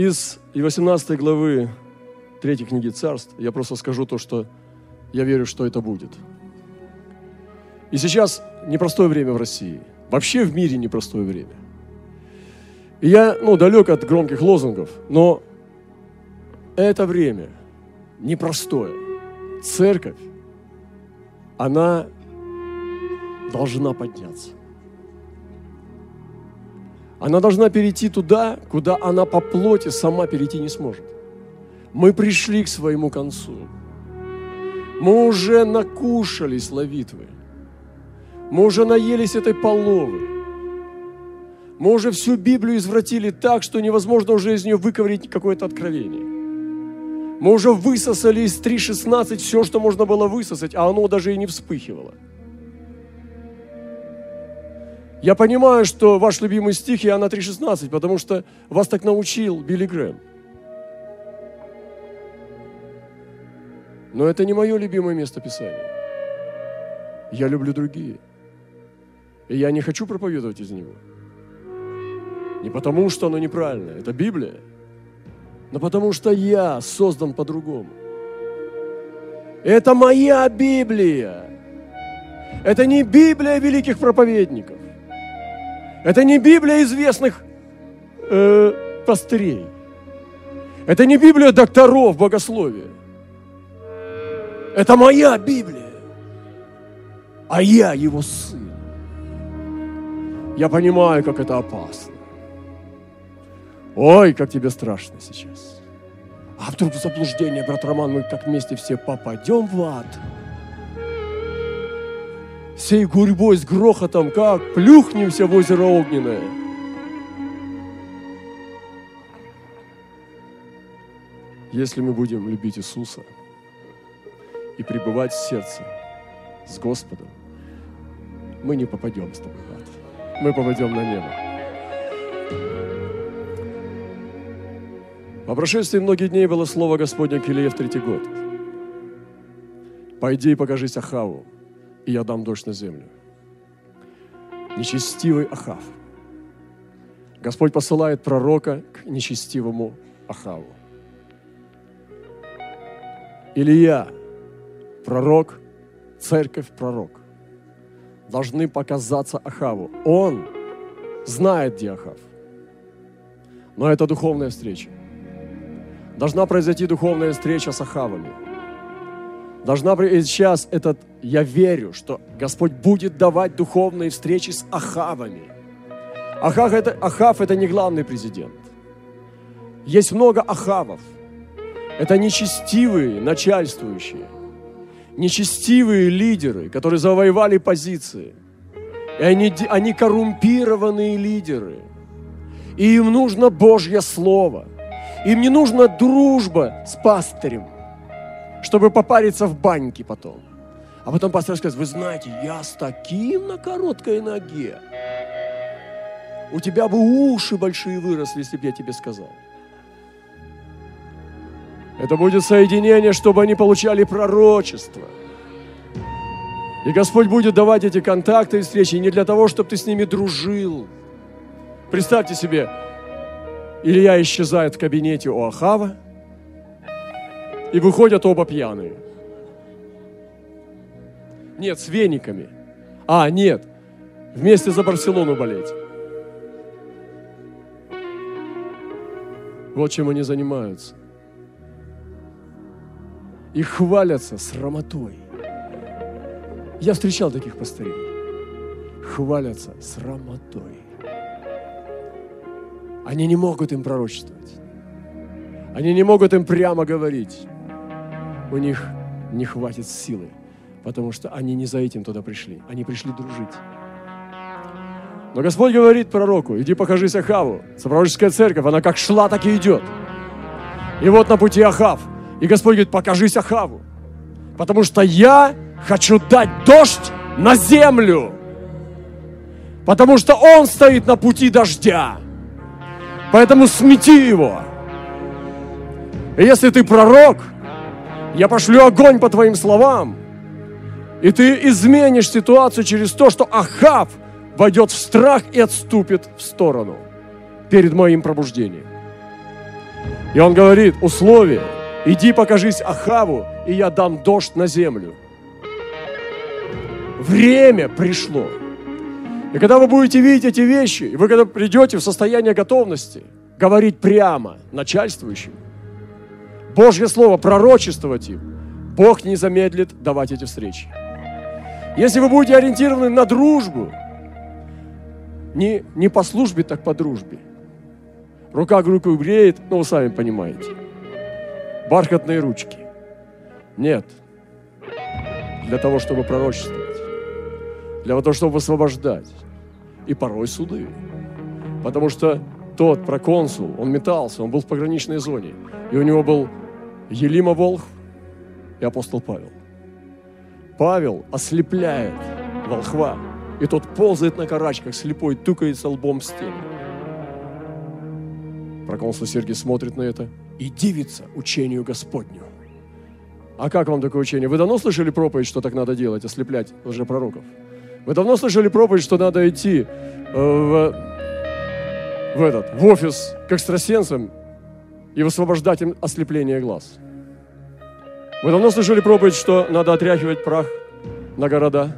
Из 18 главы 3 книги Царств я просто скажу то, что я верю, что это будет. И сейчас непростое время в России. Вообще в мире непростое время. И я, ну, далек от громких лозунгов, но это время непростое. Церковь, она должна подняться. Она должна перейти туда, куда она по плоти сама перейти не сможет. Мы пришли к своему концу. Мы уже накушались ловитвы. Мы уже наелись этой половы. Мы уже всю Библию извратили так, что невозможно уже из нее выковырить какое-то откровение. Мы уже высосали из 3.16 все, что можно было высосать, а оно даже и не вспыхивало. Я понимаю, что ваш любимый стих Иоанна 3.16, потому что вас так научил Билли Грэм. Но это не мое любимое место Писания. Я люблю другие. И я не хочу проповедовать из него. Не потому, что оно неправильно, это Библия, но потому что я создан по-другому. Это моя Библия. Это не Библия великих проповедников. Это не Библия известных э, пастырей. Это не Библия докторов богословия. Это моя Библия. А я его сын. Я понимаю, как это опасно. Ой, как тебе страшно сейчас. А вдруг в заблуждение, брат Роман, мы как вместе все попадем в ад? Всей гурьбой с грохотом, как плюхнемся в озеро огненное. Если мы будем любить Иисуса и пребывать в сердце с Господом, мы не попадем с тобой в ад. Мы попадем на небо. По прошествии многих дней было слово Господне к Илее в третий год. «Пойди и покажись Ахаву, и я дам дождь на землю». Нечестивый Ахав. Господь посылает пророка к нечестивому Ахаву. Илья, пророк, церковь, пророк, должны показаться Ахаву. Он знает, где Ахав. Но это духовная встреча. Должна произойти духовная встреча с Ахавами. Должна быть сейчас этот, я верю, что Господь будет давать духовные встречи с Ахавами. Ахав это, Ахав это не главный президент. Есть много Ахавов. Это нечестивые начальствующие, нечестивые лидеры, которые завоевали позиции. И они, они коррумпированные лидеры. И им нужно Божье Слово – им не нужна дружба с пастырем, чтобы попариться в баньке потом. А потом пастор скажет, вы знаете, я с таким на короткой ноге. У тебя бы уши большие выросли, если бы я тебе сказал. Это будет соединение, чтобы они получали пророчество. И Господь будет давать эти контакты и встречи не для того, чтобы ты с ними дружил. Представьте себе, Илья исчезает в кабинете у Ахава, и выходят оба пьяные. Нет, с вениками. А, нет, вместе за Барселону болеть. Вот чем они занимаются. И хвалятся срамотой. Я встречал таких пастырей. Хвалятся срамотой. Они не могут им пророчествовать. Они не могут им прямо говорить. У них не хватит силы, потому что они не за этим туда пришли. Они пришли дружить. Но Господь говорит пророку, иди покажись Ахаву. Сопровождическая церковь, она как шла, так и идет. И вот на пути Ахав. И Господь говорит, покажись Ахаву. Потому что я хочу дать дождь на землю. Потому что он стоит на пути дождя. Поэтому смети его. И если ты пророк, я пошлю огонь по твоим словам, и ты изменишь ситуацию через то, что Ахав войдет в страх и отступит в сторону перед моим пробуждением. И он говорит, условие, иди покажись Ахаву, и я дам дождь на землю. Время пришло. И когда вы будете видеть эти вещи, и вы когда придете в состояние готовности говорить прямо начальствующим, Божье Слово пророчествовать им, Бог не замедлит давать эти встречи. Если вы будете ориентированы на дружбу, не, не по службе, так по дружбе. Рука руку греет, ну вы сами понимаете. Бархатные ручки. Нет. Для того, чтобы пророчествовать. Для того, чтобы освобождать. И порой суды. Потому что тот проконсул, он метался, он был в пограничной зоне. И у него был Елима Волх и апостол Павел. Павел ослепляет волхва, и тот ползает на карачках, слепой, тукается лбом в стену. Проконсул Сергий смотрит на это и дивится учению Господню. А как вам такое учение? Вы давно слышали проповедь, что так надо делать, ослеплять лжепророков? Вы давно слышали проповедь, что надо идти э, в, в, этот, в офис к экстрасенсам и высвобождать им ослепление глаз? Вы давно слышали проповедь, что надо отряхивать прах на города?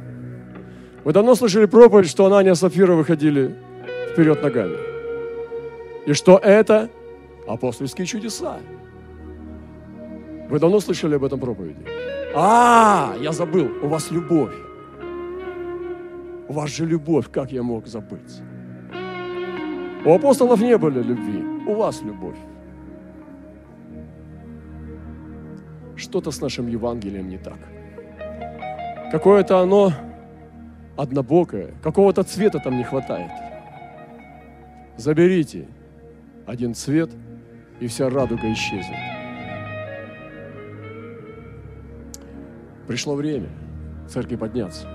Вы давно слышали проповедь, что Анания и Сафира выходили вперед ногами? И что это апостольские чудеса. Вы давно слышали об этом проповеди? А, я забыл, у вас любовь. У вас же любовь, как я мог забыть? У апостолов не было любви, у вас любовь. Что-то с нашим Евангелием не так. Какое-то оно однобокое, какого-то цвета там не хватает. Заберите один цвет, и вся радуга исчезнет. Пришло время церкви подняться.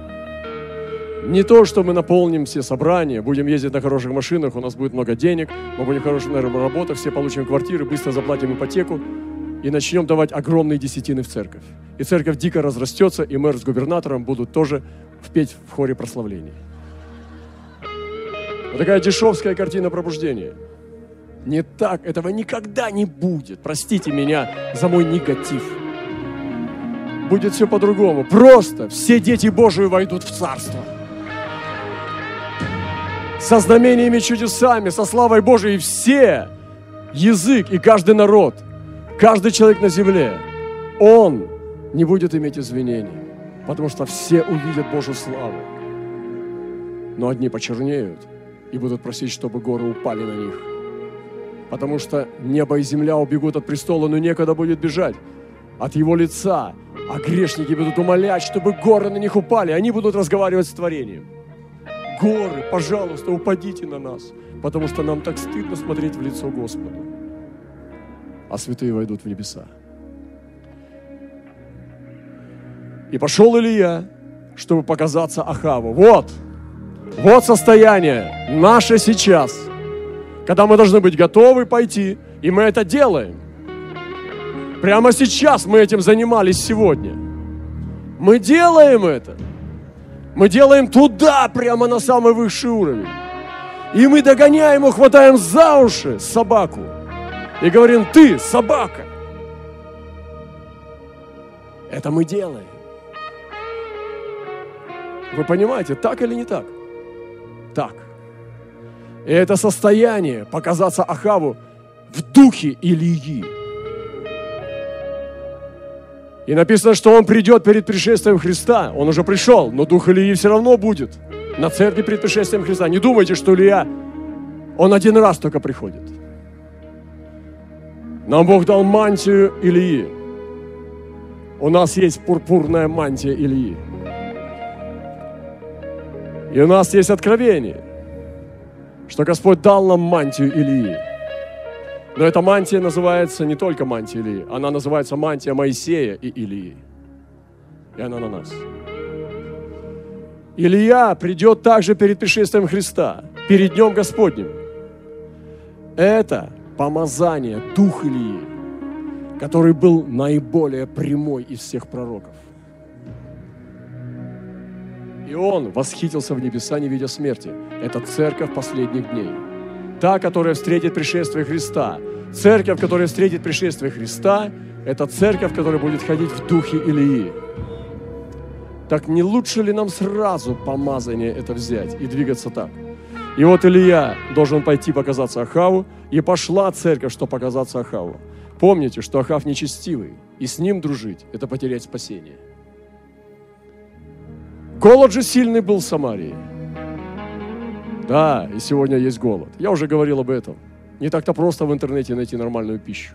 Не то, что мы наполним все собрания, будем ездить на хороших машинах, у нас будет много денег, мы будем хорошо, наверное, работать, все получим квартиры, быстро заплатим ипотеку и начнем давать огромные десятины в церковь. И церковь дико разрастется, и мэр с губернатором будут тоже впеть в хоре прославления. Вот такая дешевская картина пробуждения. Не так, этого никогда не будет. Простите меня за мой негатив. Будет все по-другому. Просто все дети Божии войдут в Царство. Со знамениями, чудесами, со славой Божией все язык и каждый народ – Каждый человек на земле, он не будет иметь извинений, потому что все увидят Божью славу. Но одни почернеют и будут просить, чтобы горы упали на них. Потому что небо и земля убегут от престола, но некогда будет бежать от его лица. А грешники будут умолять, чтобы горы на них упали. Они будут разговаривать с творением. Горы, пожалуйста, упадите на нас, потому что нам так стыдно смотреть в лицо Господа а святые войдут в небеса. И пошел Илья, чтобы показаться Ахаву. Вот, вот состояние наше сейчас, когда мы должны быть готовы пойти, и мы это делаем. Прямо сейчас мы этим занимались сегодня. Мы делаем это. Мы делаем туда, прямо на самый высший уровень. И мы догоняем и хватаем за уши собаку – и говорим, ты собака. Это мы делаем. Вы понимаете, так или не так? Так. И это состояние показаться Ахаву в духе Ильи. И написано, что он придет перед пришествием Христа. Он уже пришел, но дух Ильи все равно будет на церкви перед пришествием Христа. Не думайте, что Илья, он один раз только приходит. Нам Бог дал мантию Ильи. У нас есть пурпурная мантия Ильи. И у нас есть откровение, что Господь дал нам мантию Ильи. Но эта мантия называется не только мантия Ильи, она называется мантия Моисея и Ильи. И она на нас. Илья придет также перед пришествием Христа, перед Днем Господним. Это помазание, дух Ильи, который был наиболее прямой из всех пророков. И он восхитился в небеса, не видя смерти. Это церковь последних дней. та, которая встретит пришествие Христа. Церковь, которая встретит пришествие Христа, это церковь, которая будет ходить в духе Илии. Так не лучше ли нам сразу помазание это взять и двигаться так? И вот Илья должен пойти показаться Ахаву, и пошла церковь, что показаться Ахаву. Помните, что Ахав нечестивый, и с ним дружить – это потерять спасение. Голод же сильный был в Самарии. Да, и сегодня есть голод. Я уже говорил об этом. Не так-то просто в интернете найти нормальную пищу.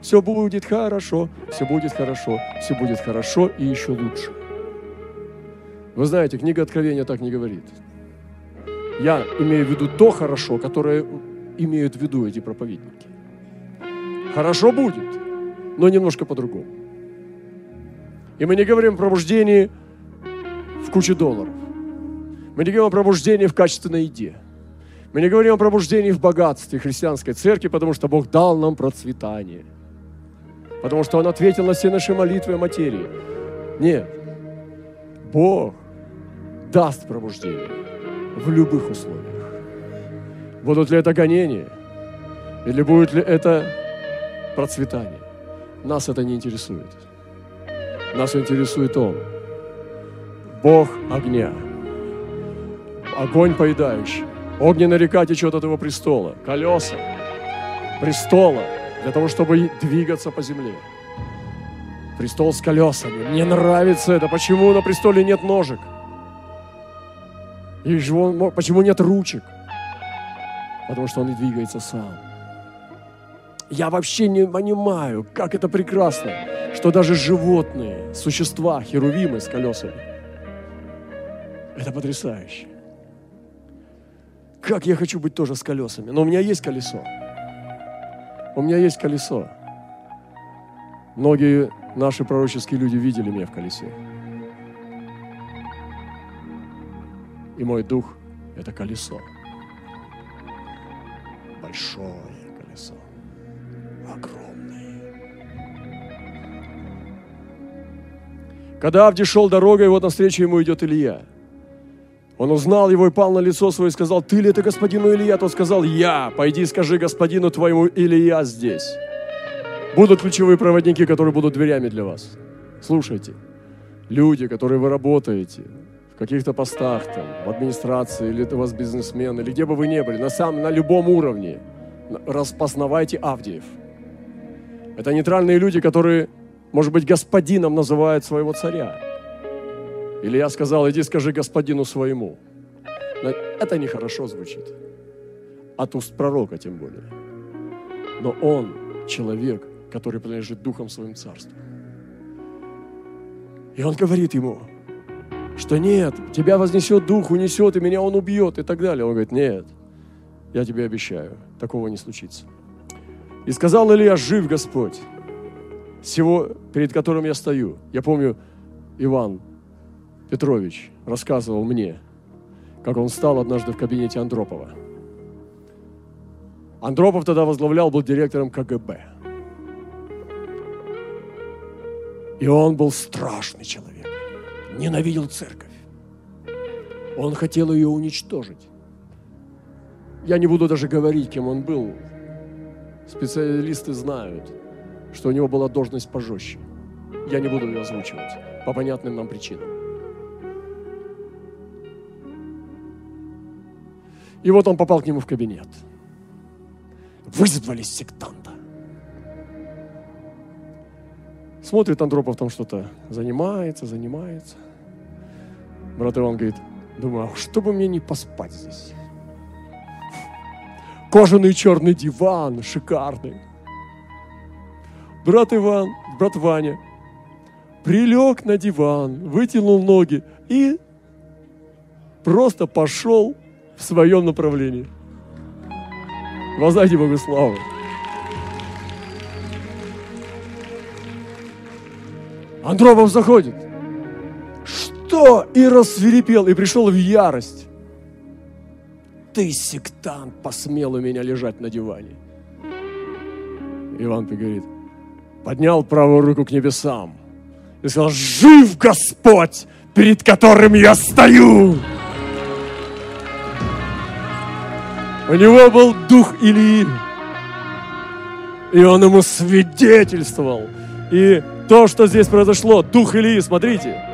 Все будет хорошо, все будет хорошо, все будет хорошо и еще лучше. Вы знаете, книга Откровения так не говорит. Я имею в виду то хорошо, которое имеют в виду эти проповедники. Хорошо будет, но немножко по-другому. И мы не говорим о пробуждении в куче долларов. Мы не говорим о пробуждении в качественной еде. Мы не говорим о пробуждении в богатстве христианской церкви, потому что Бог дал нам процветание. Потому что Он ответил на все наши молитвы о материи. Нет. Бог даст пробуждение в любых условиях. Будут ли это гонения? Или будет ли это процветание? Нас это не интересует. Нас интересует Он. Бог огня. Огонь поедающий. Огненная река течет от Его престола. Колеса престола для того, чтобы двигаться по земле. Престол с колесами. Мне нравится это. Почему на престоле нет ножек? И почему нет ручек? Потому что он и двигается сам. Я вообще не понимаю, как это прекрасно, что даже животные, существа, херувимы с колесами, это потрясающе. Как я хочу быть тоже с колесами. Но у меня есть колесо. У меня есть колесо. Многие наши пророческие люди видели меня в колесе. И мой дух – это колесо. Большое колесо. Огромное. Когда Авди шел дорогой, вот навстречу ему идет Илья. Он узнал его и пал на лицо свое и сказал, ты ли это господину Илья? Тот сказал, я. Пойди скажи господину твоему Илья здесь. Будут ключевые проводники, которые будут дверями для вас. Слушайте, люди, которые вы работаете, каких-то постах, там, в администрации, или у вас бизнесмен, или где бы вы ни были, на, самом, на любом уровне, распознавайте Авдиев. Это нейтральные люди, которые, может быть, господином называют своего царя. Или я сказал, иди скажи господину своему. Но это нехорошо звучит. От уст пророка тем более. Но он человек, который принадлежит духом своим царству. И он говорит ему, что нет, тебя вознесет дух, унесет, и меня он убьет, и так далее. Он говорит, нет, я тебе обещаю, такого не случится. И сказал Илья, жив Господь, всего, перед которым я стою. Я помню, Иван Петрович рассказывал мне, как он стал однажды в кабинете Андропова. Андропов тогда возглавлял, был директором КГБ. И он был страшный человек ненавидел церковь. Он хотел ее уничтожить. Я не буду даже говорить, кем он был. Специалисты знают, что у него была должность пожестче. Я не буду ее озвучивать по понятным нам причинам. И вот он попал к нему в кабинет. Вызвали сектанта. Смотрит Андропов там что-то, занимается, занимается. Брат Иван говорит, думаю, а что мне не поспать здесь? Кожаный черный диван, шикарный. Брат Иван, брат Ваня, прилег на диван, вытянул ноги и просто пошел в своем направлении. Воздайте Богу славу. Андропов заходит. Что? И рассверепел, и пришел в ярость. Ты, сектант, посмел у меня лежать на диване. Иван говорит, поднял правую руку к небесам и сказал, жив Господь, перед которым я стою. У него был дух Илии. И он ему свидетельствовал. И то, что здесь произошло, дух Илии, смотрите.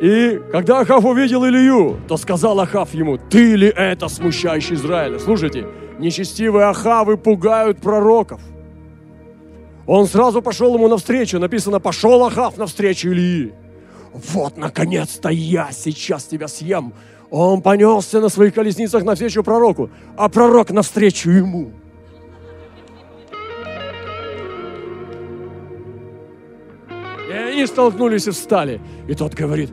И когда Ахав увидел Илью, то сказал Ахав ему, ты ли это смущающий Израиля? Слушайте, нечестивые Ахавы пугают пророков. Он сразу пошел ему навстречу. Написано, пошел Ахав навстречу Илии. Вот, наконец-то я сейчас тебя съем. Он понесся на своих колесницах навстречу пророку, а пророк навстречу ему. Они столкнулись и встали. И тот говорит,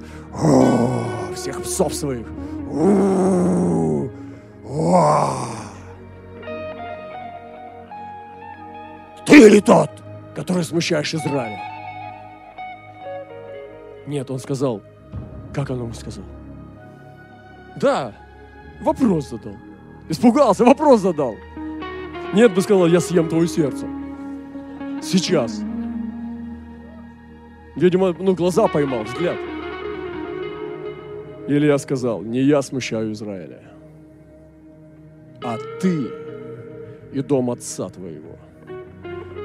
всех псов своих. О. Ты ли тот, который смущаешь Израиля? Нет, он сказал, как он ему сказал? Да, вопрос задал. Испугался, вопрос задал. Нет бы сказал, я съем твое сердце. Сейчас. Видимо, ну, глаза поймал, взгляд. Или я сказал, не я смущаю Израиля, а ты и дом отца твоего.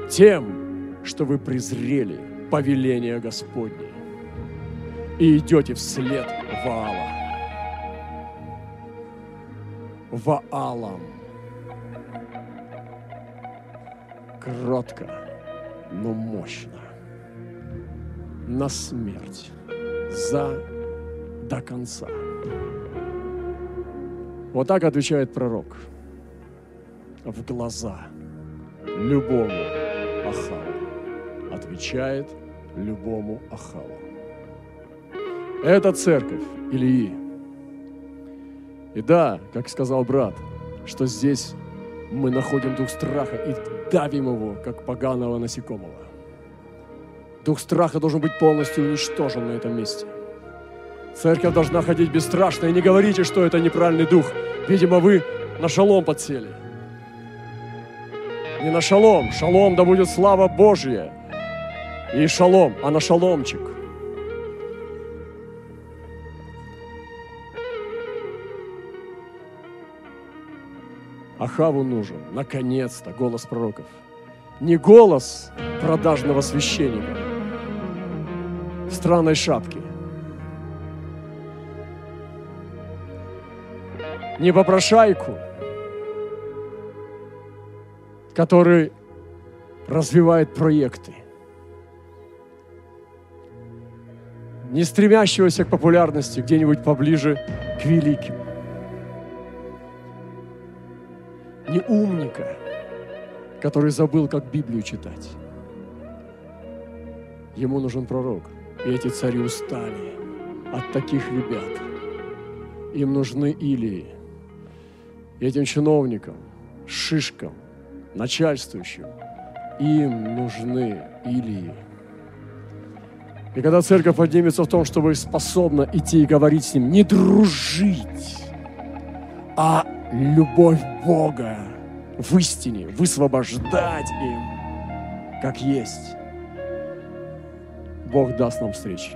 Тем, что вы презрели повеление Господне и идете вслед Ваала. Ваалам. Кротко, но мощно. На смерть. За до конца. Вот так отвечает пророк. В глаза любому Ахаву. Отвечает любому Ахаву. Это церковь Илии. И да, как сказал брат, что здесь мы находим дух страха и давим его, как поганого насекомого. Дух страха должен быть полностью уничтожен на этом месте. Церковь должна ходить бесстрашно. И не говорите, что это неправильный дух. Видимо, вы на шалом подсели. Не на шалом. Шалом, да будет слава Божья. И шалом, а на шаломчик – Ахаву нужен, наконец-то, голос пророков. Не голос продажного священника странной шапке. Не попрошайку, который развивает проекты. Не стремящегося к популярности где-нибудь поближе к великим. не умника, который забыл, как Библию читать. Ему нужен пророк. И эти цари устали от таких ребят. Им нужны Илии. И этим чиновникам, шишкам, начальствующим, им нужны Илии. И когда церковь поднимется в том, чтобы способна идти и говорить с ним, не дружить, а любовь Бога в истине, высвобождать им, как есть. Бог даст нам встречи.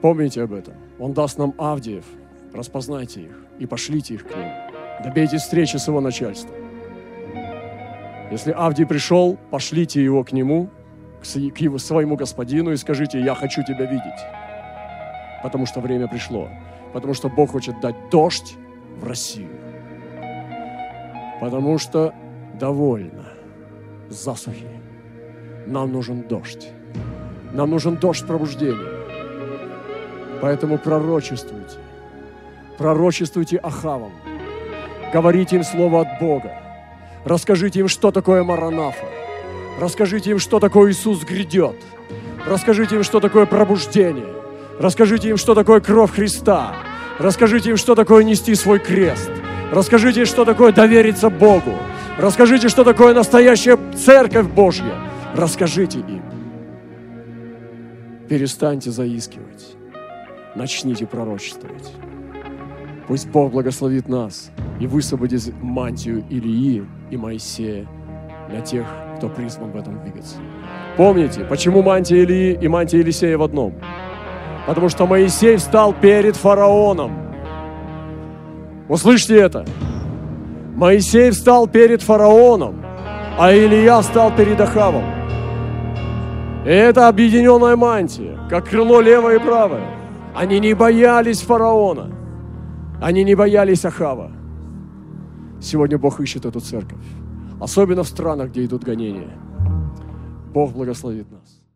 Помните об этом. Он даст нам Авдиев. Распознайте их и пошлите их к ним. Добейтесь встречи с его начальством. Если Авдий пришел, пошлите его к нему, к его, своему господину и скажите, я хочу тебя видеть. Потому что время пришло. Потому что Бог хочет дать дождь в Россию. Потому что довольно засухи. Нам нужен дождь. Нам нужен дождь пробуждения. Поэтому пророчествуйте. Пророчествуйте Ахавам. Говорите им слово от Бога. Расскажите им, что такое Маранафа. Расскажите им, что такое Иисус грядет. Расскажите им, что такое пробуждение. Расскажите им, что такое кровь Христа. Расскажите им, что такое нести свой крест. Расскажите, что такое довериться Богу. Расскажите, что такое настоящая церковь Божья. Расскажите им. Перестаньте заискивать. Начните пророчествовать. Пусть Бог благословит нас и высвободит мантию Илии и Моисея для тех, кто призван в этом двигаться. Помните, почему мантия Илии и мантия Елисея в одном? Потому что Моисей встал перед фараоном. Услышьте это. Моисей встал перед фараоном, а Илья встал перед Ахавом. Это объединенная мантия, как крыло левое и правое. Они не боялись фараона. Они не боялись Ахава. Сегодня Бог ищет эту церковь. Особенно в странах, где идут гонения. Бог благословит нас.